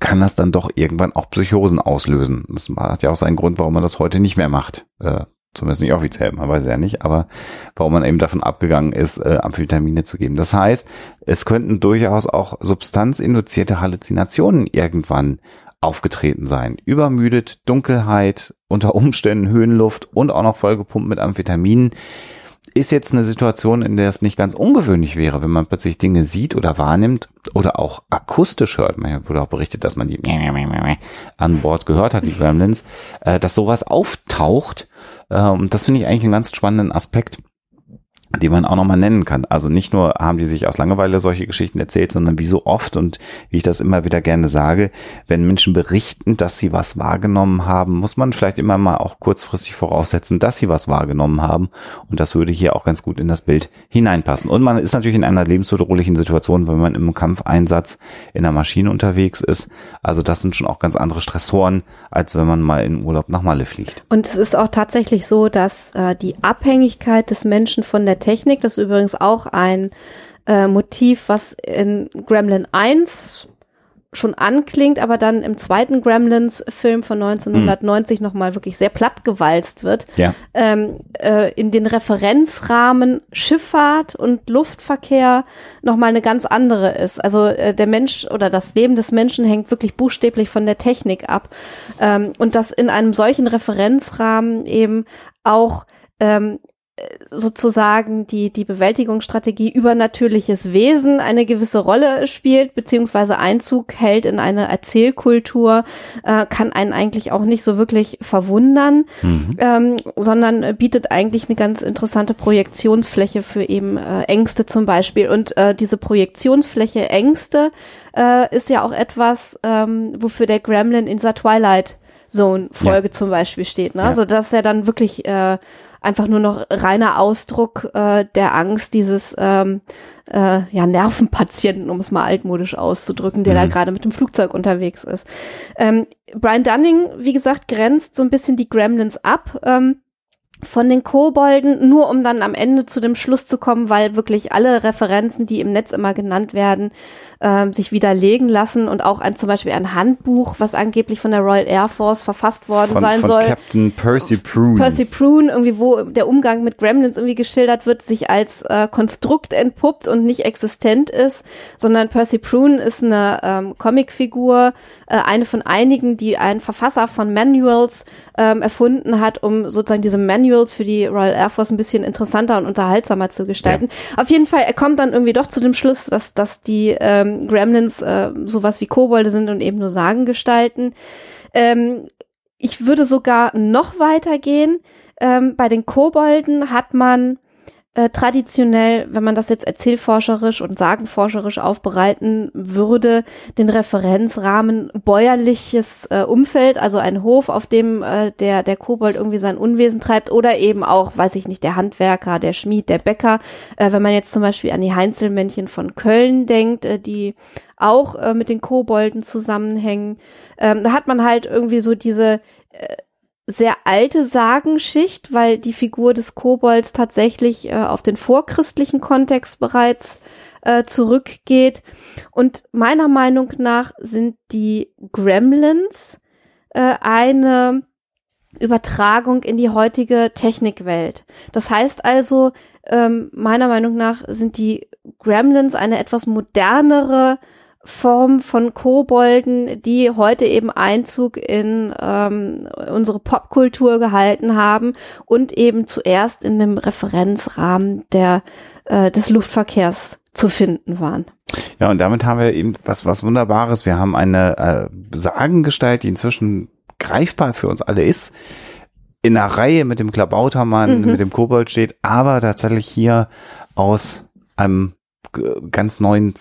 kann das dann doch irgendwann auch Psychosen auslösen. Das hat ja auch seinen Grund, warum man das heute nicht mehr macht. Äh, zumindest nicht offiziell, man weiß ja nicht, aber warum man eben davon abgegangen ist, äh, Amphetamine zu geben. Das heißt, es könnten durchaus auch substanzinduzierte Halluzinationen irgendwann aufgetreten sein. Übermüdet, Dunkelheit, unter Umständen Höhenluft und auch noch vollgepumpt mit Amphetaminen ist jetzt eine Situation, in der es nicht ganz ungewöhnlich wäre, wenn man plötzlich Dinge sieht oder wahrnimmt oder auch akustisch hört. Man wurde auch berichtet, dass man die an Bord gehört hat, die Gremlins, äh, dass sowas auftaucht. Ähm, das finde ich eigentlich einen ganz spannenden Aspekt die man auch nochmal nennen kann. Also nicht nur haben die sich aus Langeweile solche Geschichten erzählt, sondern wie so oft und wie ich das immer wieder gerne sage, wenn Menschen berichten, dass sie was wahrgenommen haben, muss man vielleicht immer mal auch kurzfristig voraussetzen, dass sie was wahrgenommen haben. Und das würde hier auch ganz gut in das Bild hineinpassen. Und man ist natürlich in einer lebensbedrohlichen Situation, wenn man im Kampfeinsatz in der Maschine unterwegs ist. Also das sind schon auch ganz andere Stressoren, als wenn man mal in Urlaub nach Malle fliegt. Und es ist auch tatsächlich so, dass äh, die Abhängigkeit des Menschen von der Technik. Das ist übrigens auch ein äh, Motiv, was in Gremlin 1 schon anklingt, aber dann im zweiten Gremlins-Film von 1990 mhm. nochmal wirklich sehr plattgewalzt wird. Ja. Ähm, äh, in den Referenzrahmen Schifffahrt und Luftverkehr nochmal eine ganz andere ist. Also äh, der Mensch oder das Leben des Menschen hängt wirklich buchstäblich von der Technik ab. Ähm, und dass in einem solchen Referenzrahmen eben auch ähm, sozusagen die, die Bewältigungsstrategie übernatürliches Wesen eine gewisse Rolle spielt, beziehungsweise Einzug hält in eine Erzählkultur, äh, kann einen eigentlich auch nicht so wirklich verwundern, mhm. ähm, sondern bietet eigentlich eine ganz interessante Projektionsfläche für eben äh, Ängste zum Beispiel. Und äh, diese Projektionsfläche Ängste äh, ist ja auch etwas, ähm, wofür der Gremlin in der Twilight Zone Folge ja. zum Beispiel steht. Ne? Ja. Also dass er dann wirklich äh, einfach nur noch reiner Ausdruck äh, der Angst dieses ähm, äh, ja, Nervenpatienten, um es mal altmodisch auszudrücken, der mhm. da gerade mit dem Flugzeug unterwegs ist. Ähm, Brian Dunning, wie gesagt, grenzt so ein bisschen die Gremlins ab. Ähm, von den Kobolden, nur um dann am Ende zu dem Schluss zu kommen, weil wirklich alle Referenzen, die im Netz immer genannt werden, ähm, sich widerlegen lassen und auch ein zum Beispiel ein Handbuch, was angeblich von der Royal Air Force verfasst worden von, sein von soll. Captain Percy Prune. Percy Prune, irgendwie, wo der Umgang mit Gremlins irgendwie geschildert wird, sich als äh, Konstrukt entpuppt und nicht existent ist, sondern Percy Prune ist eine ähm, Comicfigur, äh, eine von einigen, die ein Verfasser von Manuals ähm, erfunden hat, um sozusagen diese Manuals für die Royal Air Force ein bisschen interessanter und unterhaltsamer zu gestalten. Ja. Auf jeden Fall, er kommt dann irgendwie doch zu dem Schluss, dass, dass die ähm, Gremlins äh, sowas wie Kobolde sind und eben nur Sagen gestalten. Ähm, ich würde sogar noch weiter gehen. Ähm, bei den Kobolden hat man äh, traditionell, wenn man das jetzt erzählforscherisch und sagenforscherisch aufbereiten würde, den Referenzrahmen bäuerliches äh, Umfeld, also ein Hof, auf dem äh, der, der Kobold irgendwie sein Unwesen treibt oder eben auch, weiß ich nicht, der Handwerker, der Schmied, der Bäcker. Äh, wenn man jetzt zum Beispiel an die Heinzelmännchen von Köln denkt, äh, die auch äh, mit den Kobolden zusammenhängen, ähm, da hat man halt irgendwie so diese äh, sehr alte Sagenschicht, weil die Figur des Kobolds tatsächlich äh, auf den vorchristlichen Kontext bereits äh, zurückgeht. Und meiner Meinung nach sind die Gremlins äh, eine Übertragung in die heutige Technikwelt. Das heißt also, ähm, meiner Meinung nach sind die Gremlins eine etwas modernere Form von Kobolden, die heute eben Einzug in ähm, unsere Popkultur gehalten haben und eben zuerst in dem Referenzrahmen der, äh, des Luftverkehrs zu finden waren. Ja, und damit haben wir eben was, was Wunderbares. Wir haben eine äh, Sagengestalt, die inzwischen greifbar für uns alle ist. In einer Reihe mit dem Klabautermann, Mhm. mit dem Kobold steht, aber tatsächlich hier aus einem ganz neuen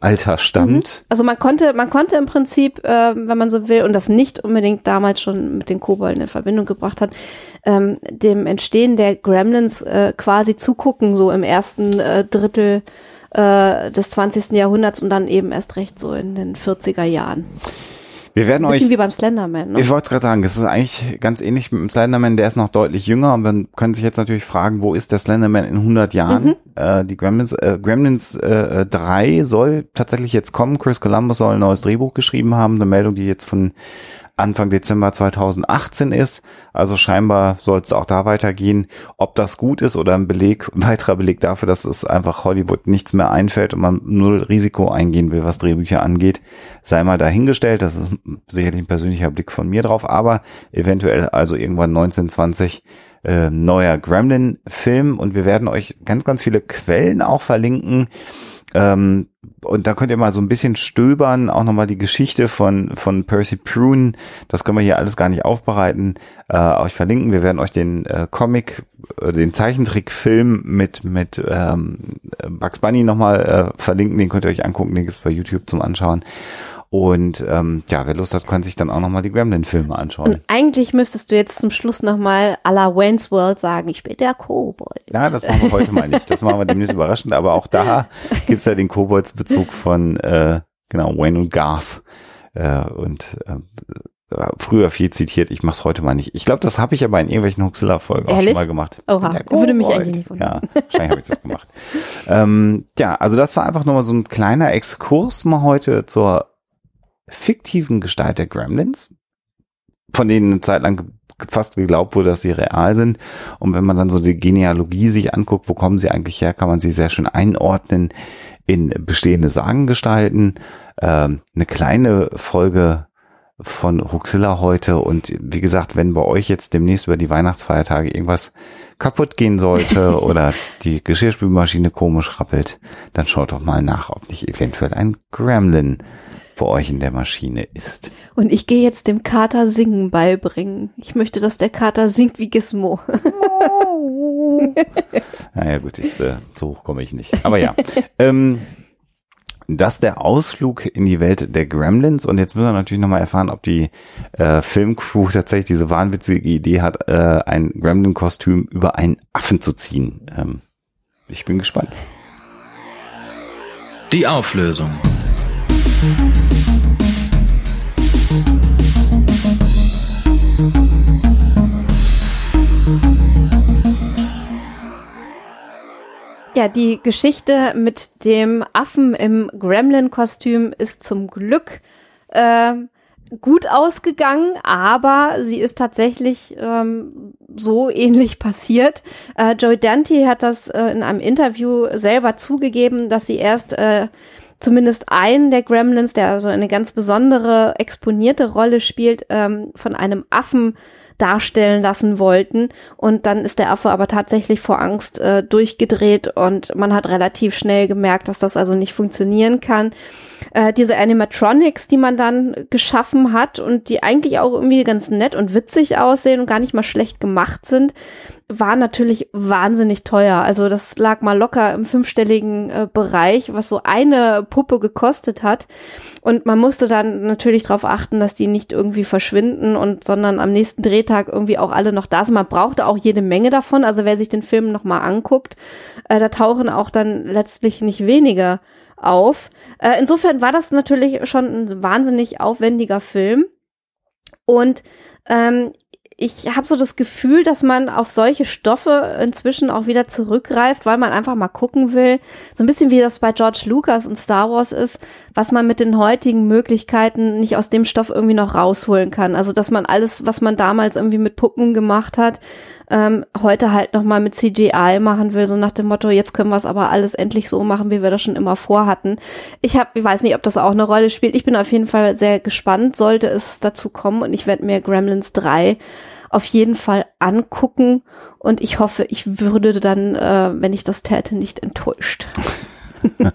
Zeitalter stammt. Also man konnte, man konnte im Prinzip, äh, wenn man so will, und das nicht unbedingt damals schon mit den Kobolden in Verbindung gebracht hat, ähm, dem Entstehen der Gremlins äh, quasi zugucken, so im ersten äh, Drittel äh, des 20. Jahrhunderts und dann eben erst recht so in den 40er Jahren. Wir werden Bisschen euch wie beim Slenderman, ne? Ich wollte es gerade sagen, es ist eigentlich ganz ähnlich mit dem Slenderman, der ist noch deutlich jünger und man können sich jetzt natürlich fragen, wo ist der Slenderman in 100 Jahren? Mhm. Äh, die Gremlins, äh, Gremlins äh, 3 soll tatsächlich jetzt kommen. Chris Columbus soll ein neues Drehbuch geschrieben haben, eine Meldung, die jetzt von Anfang Dezember 2018 ist. Also scheinbar soll es auch da weitergehen. Ob das gut ist oder ein Beleg, ein weiterer Beleg dafür, dass es einfach Hollywood nichts mehr einfällt und man null Risiko eingehen will, was Drehbücher angeht, sei mal dahingestellt. Das ist sicherlich ein persönlicher Blick von mir drauf, aber eventuell also irgendwann 1920 äh, neuer Gremlin-Film und wir werden euch ganz, ganz viele Quellen auch verlinken. Ähm, und da könnt ihr mal so ein bisschen stöbern, auch nochmal die Geschichte von, von Percy Prune. Das können wir hier alles gar nicht aufbereiten, äh, euch verlinken. Wir werden euch den äh, Comic, äh, den Zeichentrickfilm mit, mit ähm, Bugs Bunny nochmal äh, verlinken. Den könnt ihr euch angucken, den gibt's bei YouTube zum Anschauen. Und ähm, ja, wer Lust hat, kann sich dann auch nochmal die Gremlin-Filme anschauen. Und eigentlich müsstest du jetzt zum Schluss nochmal à la Wayne's World sagen, ich bin der Kobold. Ja, das machen wir heute mal nicht. Das machen wir demnächst überraschend. Aber auch da gibt's ja den Koboldsbezug von äh, genau Wayne und Garth. Äh, und äh, früher viel zitiert. Ich mach's heute mal nicht. Ich glaube, das habe ich aber in irgendwelchen Huxilla-Folgen auch schon mal gemacht. Oha, würde mich eigentlich nicht wundern. Ja, wahrscheinlich habe ich das gemacht. ähm, ja, also das war einfach nur mal so ein kleiner Exkurs mal heute zur fiktiven Gestalt der Gremlins, von denen eine Zeit lang fast geglaubt wurde, dass sie real sind. Und wenn man dann so die Genealogie sich anguckt, wo kommen sie eigentlich her, kann man sie sehr schön einordnen in bestehende Sagengestalten. Ähm, eine kleine Folge von Huxilla heute und wie gesagt, wenn bei euch jetzt demnächst über die Weihnachtsfeiertage irgendwas kaputt gehen sollte oder die Geschirrspülmaschine komisch rappelt, dann schaut doch mal nach, ob nicht eventuell ein Gremlin bei euch in der Maschine ist. Und ich gehe jetzt dem Kater Singen beibringen. Ich möchte, dass der Kater singt wie Gizmo. Naja gut, ich, äh, so hoch komme ich nicht. Aber ja, ähm, das der Ausflug in die Welt der Gremlins und jetzt müssen wir natürlich nochmal erfahren, ob die äh, Filmcrew tatsächlich diese wahnwitzige Idee hat, äh, ein Gremlin-Kostüm über einen Affen zu ziehen. Ähm, ich bin gespannt. Die Auflösung. Ja, die Geschichte mit dem Affen im Gremlin-Kostüm ist zum Glück ähm, gut ausgegangen, aber sie ist tatsächlich ähm, so ähnlich passiert. Äh, Joey Dante hat das äh, in einem Interview selber zugegeben, dass sie erst äh, zumindest einen der Gremlins, der also eine ganz besondere exponierte Rolle spielt, ähm, von einem Affen darstellen lassen wollten. Und dann ist der Affe aber tatsächlich vor Angst äh, durchgedreht und man hat relativ schnell gemerkt, dass das also nicht funktionieren kann. Äh, diese Animatronics, die man dann geschaffen hat und die eigentlich auch irgendwie ganz nett und witzig aussehen und gar nicht mal schlecht gemacht sind, war natürlich wahnsinnig teuer. Also das lag mal locker im fünfstelligen äh, Bereich, was so eine Puppe gekostet hat. Und man musste dann natürlich darauf achten, dass die nicht irgendwie verschwinden und sondern am nächsten Drehtag irgendwie auch alle noch da sind. Man brauchte auch jede Menge davon. Also wer sich den Film nochmal anguckt, äh, da tauchen auch dann letztlich nicht wenige auf. Äh, insofern war das natürlich schon ein wahnsinnig aufwendiger Film. Und ähm, ich habe so das Gefühl, dass man auf solche Stoffe inzwischen auch wieder zurückgreift, weil man einfach mal gucken will, so ein bisschen wie das bei George Lucas und Star Wars ist, was man mit den heutigen Möglichkeiten nicht aus dem Stoff irgendwie noch rausholen kann. Also dass man alles, was man damals irgendwie mit Puppen gemacht hat, ähm, heute halt nochmal mit CGI machen will, so nach dem Motto, jetzt können wir es aber alles endlich so machen, wie wir das schon immer vorhatten. Ich habe, ich weiß nicht, ob das auch eine Rolle spielt. Ich bin auf jeden Fall sehr gespannt, sollte es dazu kommen und ich werde mir Gremlins 3 auf jeden Fall angucken und ich hoffe, ich würde dann, äh, wenn ich das täte, nicht enttäuscht.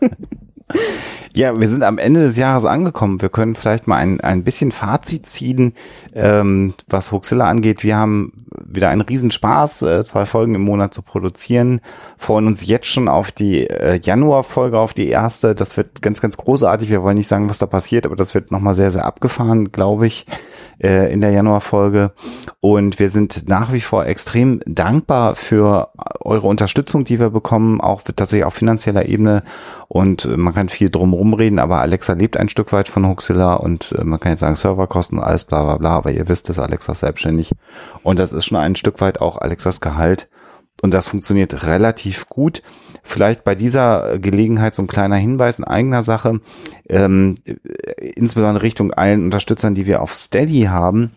Ja, wir sind am Ende des Jahres angekommen. Wir können vielleicht mal ein, ein bisschen Fazit ziehen, ähm, was Huxilla angeht. Wir haben wieder einen Riesenspaß, äh, zwei Folgen im Monat zu produzieren. Freuen uns jetzt schon auf die äh, Januarfolge, auf die erste. Das wird ganz, ganz großartig. Wir wollen nicht sagen, was da passiert, aber das wird nochmal sehr, sehr abgefahren, glaube ich, äh, in der Januarfolge. Und wir sind nach wie vor extrem dankbar für eure Unterstützung, die wir bekommen, auch tatsächlich auf finanzieller Ebene. Und äh, man kann viel drumherum reden, aber Alexa lebt ein Stück weit von Huxilla und äh, man kann jetzt sagen Serverkosten, alles bla bla bla, aber ihr wisst es, Alexa ist selbstständig. Und das ist schon ein Stück weit auch Alexas Gehalt. Und das funktioniert relativ gut. Vielleicht bei dieser Gelegenheit so ein kleiner Hinweis in eigener Sache, ähm, insbesondere Richtung allen Unterstützern, die wir auf Steady haben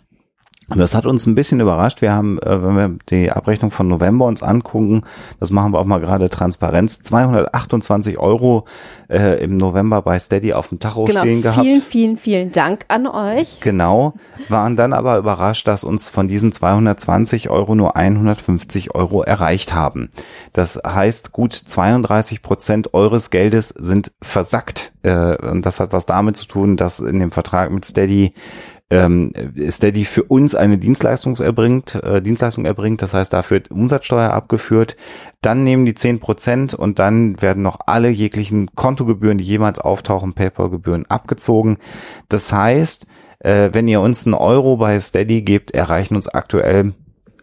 das hat uns ein bisschen überrascht. Wir haben, äh, wenn wir die Abrechnung von November uns angucken, das machen wir auch mal gerade Transparenz, 228 Euro äh, im November bei Steady auf dem Tacho genau, stehen gehabt. Vielen, vielen, vielen Dank an euch. Genau, waren dann aber überrascht, dass uns von diesen 220 Euro nur 150 Euro erreicht haben. Das heißt, gut 32 Prozent eures Geldes sind versackt. Äh, und das hat was damit zu tun, dass in dem Vertrag mit Steady ähm, Steady für uns eine Dienstleistung erbringt, äh, Dienstleistung erbringt, das heißt, dafür Umsatzsteuer abgeführt, dann nehmen die zehn Prozent und dann werden noch alle jeglichen Kontogebühren, die jemals auftauchen, PayPal-Gebühren abgezogen. Das heißt, äh, wenn ihr uns einen Euro bei Steady gebt, erreichen uns aktuell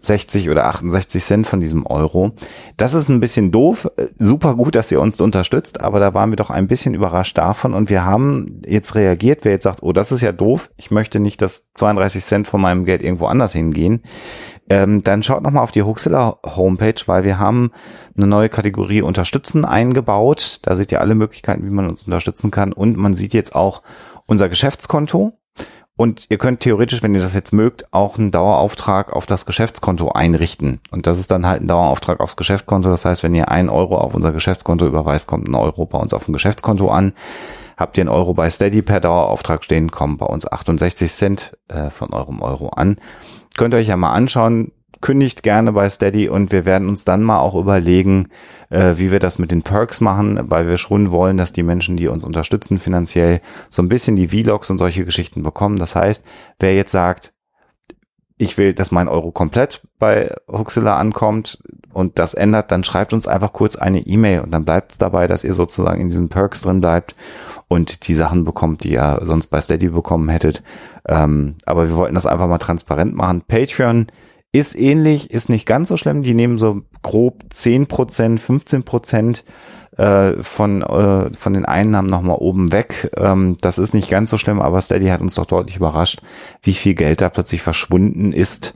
60 oder 68 Cent von diesem Euro. Das ist ein bisschen doof. Super gut, dass ihr uns unterstützt, aber da waren wir doch ein bisschen überrascht davon und wir haben jetzt reagiert. Wer jetzt sagt, oh, das ist ja doof, ich möchte nicht, dass 32 Cent von meinem Geld irgendwo anders hingehen, ähm, dann schaut nochmal auf die Huxilla Homepage, weil wir haben eine neue Kategorie Unterstützen eingebaut. Da seht ihr alle Möglichkeiten, wie man uns unterstützen kann und man sieht jetzt auch unser Geschäftskonto. Und ihr könnt theoretisch, wenn ihr das jetzt mögt, auch einen Dauerauftrag auf das Geschäftskonto einrichten. Und das ist dann halt ein Dauerauftrag aufs Geschäftskonto. Das heißt, wenn ihr einen Euro auf unser Geschäftskonto überweist, kommt ein Euro bei uns auf dem Geschäftskonto an. Habt ihr einen Euro bei Steady per Dauerauftrag stehen, kommen bei uns 68 Cent äh, von eurem Euro an. Könnt ihr euch ja mal anschauen kündigt gerne bei Steady und wir werden uns dann mal auch überlegen, äh, wie wir das mit den Perks machen, weil wir schon wollen, dass die Menschen, die uns unterstützen finanziell, so ein bisschen die Vlogs und solche Geschichten bekommen. Das heißt, wer jetzt sagt, ich will, dass mein Euro komplett bei Huxilla ankommt und das ändert, dann schreibt uns einfach kurz eine E-Mail und dann bleibt es dabei, dass ihr sozusagen in diesen Perks drin bleibt und die Sachen bekommt, die ihr sonst bei Steady bekommen hättet. Ähm, aber wir wollten das einfach mal transparent machen. Patreon ist ähnlich, ist nicht ganz so schlimm. Die nehmen so grob 10 Prozent, 15 Prozent äh, von, äh, von den Einnahmen nochmal oben weg. Ähm, das ist nicht ganz so schlimm, aber Steady hat uns doch deutlich überrascht, wie viel Geld da plötzlich verschwunden ist.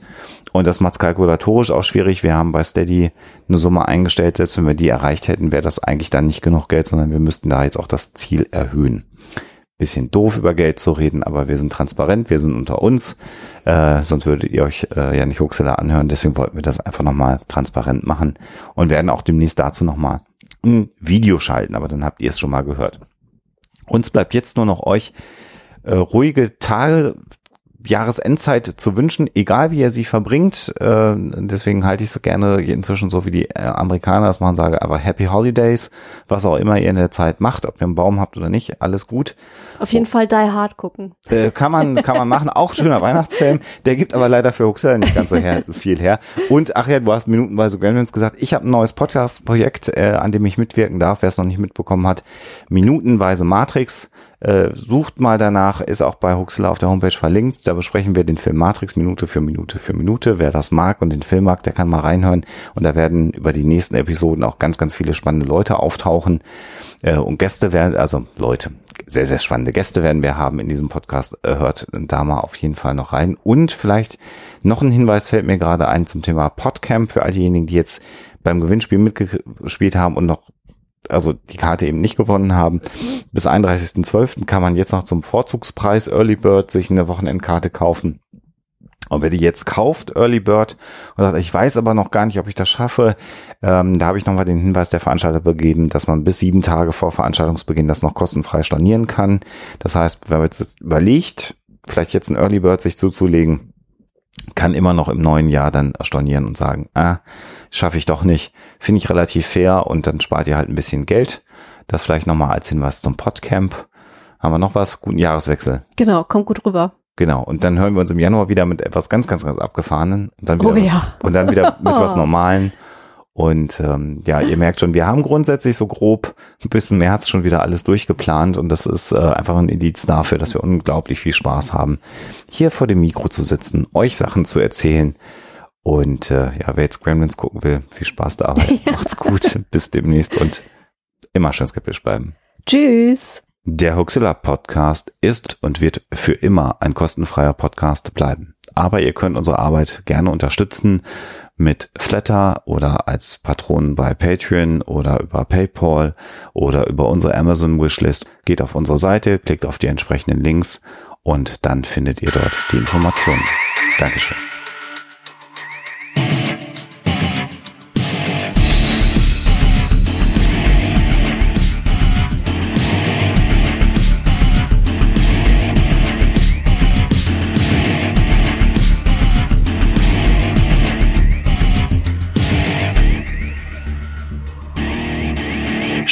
Und das macht kalkulatorisch auch schwierig. Wir haben bei Steady eine Summe eingestellt, selbst wenn wir die erreicht hätten, wäre das eigentlich dann nicht genug Geld, sondern wir müssten da jetzt auch das Ziel erhöhen bisschen doof über Geld zu reden, aber wir sind transparent, wir sind unter uns, äh, sonst würdet ihr euch äh, ja nicht Huxela anhören, deswegen wollten wir das einfach nochmal transparent machen und werden auch demnächst dazu nochmal ein Video schalten, aber dann habt ihr es schon mal gehört. Uns bleibt jetzt nur noch euch äh, ruhige Tage, Jahresendzeit zu wünschen, egal wie ihr sie verbringt. Äh, deswegen halte ich es gerne inzwischen so wie die äh, Amerikaner das machen, sage aber Happy Holidays, was auch immer ihr in der Zeit macht, ob ihr einen Baum habt oder nicht, alles gut. Auf jeden Fall Die Hard gucken. Äh, kann man kann man machen, auch schöner Weihnachtsfilm. Der gibt aber leider für Huxer nicht ganz so her, viel her. Und ach ja, du hast minutenweise Gremlins gesagt, ich habe ein neues Podcast-Projekt, äh, an dem ich mitwirken darf, wer es noch nicht mitbekommen hat. Minutenweise Matrix. Äh, sucht mal danach, ist auch bei Huxler auf der Homepage verlinkt. Da besprechen wir den Film Matrix Minute für Minute für Minute. Wer das mag und den Film mag, der kann mal reinhören. Und da werden über die nächsten Episoden auch ganz, ganz viele spannende Leute auftauchen. Äh, und Gäste werden, also Leute, sehr, sehr spannende Gäste werden wir haben in diesem Podcast. Äh, hört da mal auf jeden Fall noch rein. Und vielleicht noch ein Hinweis fällt mir gerade ein zum Thema Podcamp für all diejenigen, die jetzt beim Gewinnspiel mitgespielt haben und noch also die Karte eben nicht gewonnen haben. Bis 31.12. kann man jetzt noch zum Vorzugspreis Early Bird sich eine Wochenendkarte kaufen. Und wer die jetzt kauft, Early Bird, und sagt, ich weiß aber noch gar nicht, ob ich das schaffe, ähm, da habe ich nochmal den Hinweis der Veranstalter begeben, dass man bis sieben Tage vor Veranstaltungsbeginn das noch kostenfrei stornieren kann. Das heißt, wenn man jetzt überlegt, vielleicht jetzt ein Early Bird sich zuzulegen, kann immer noch im neuen Jahr dann stornieren und sagen, ah, schaffe ich doch nicht. Finde ich relativ fair und dann spart ihr halt ein bisschen Geld. Das vielleicht nochmal als Hinweis zum Podcamp. Haben wir noch was? Guten Jahreswechsel. Genau, kommt gut rüber. Genau. Und dann hören wir uns im Januar wieder mit etwas ganz, ganz, ganz abgefahrenen. Und dann wieder, Oh ja. Und dann wieder mit was Normalen. Und ähm, ja, ihr merkt schon, wir haben grundsätzlich so grob bis März schon wieder alles durchgeplant und das ist äh, einfach ein Indiz dafür, dass wir unglaublich viel Spaß haben, hier vor dem Mikro zu sitzen, euch Sachen zu erzählen. Und äh, ja, wer jetzt Gremlins gucken will, viel Spaß dabei. Macht's gut, bis demnächst und immer schön skeptisch bleiben. Tschüss. Der Huxilla Podcast ist und wird für immer ein kostenfreier Podcast bleiben. Aber ihr könnt unsere Arbeit gerne unterstützen mit Flatter oder als Patronen bei Patreon oder über PayPal oder über unsere Amazon Wishlist. Geht auf unsere Seite, klickt auf die entsprechenden Links und dann findet ihr dort die Informationen. Dankeschön.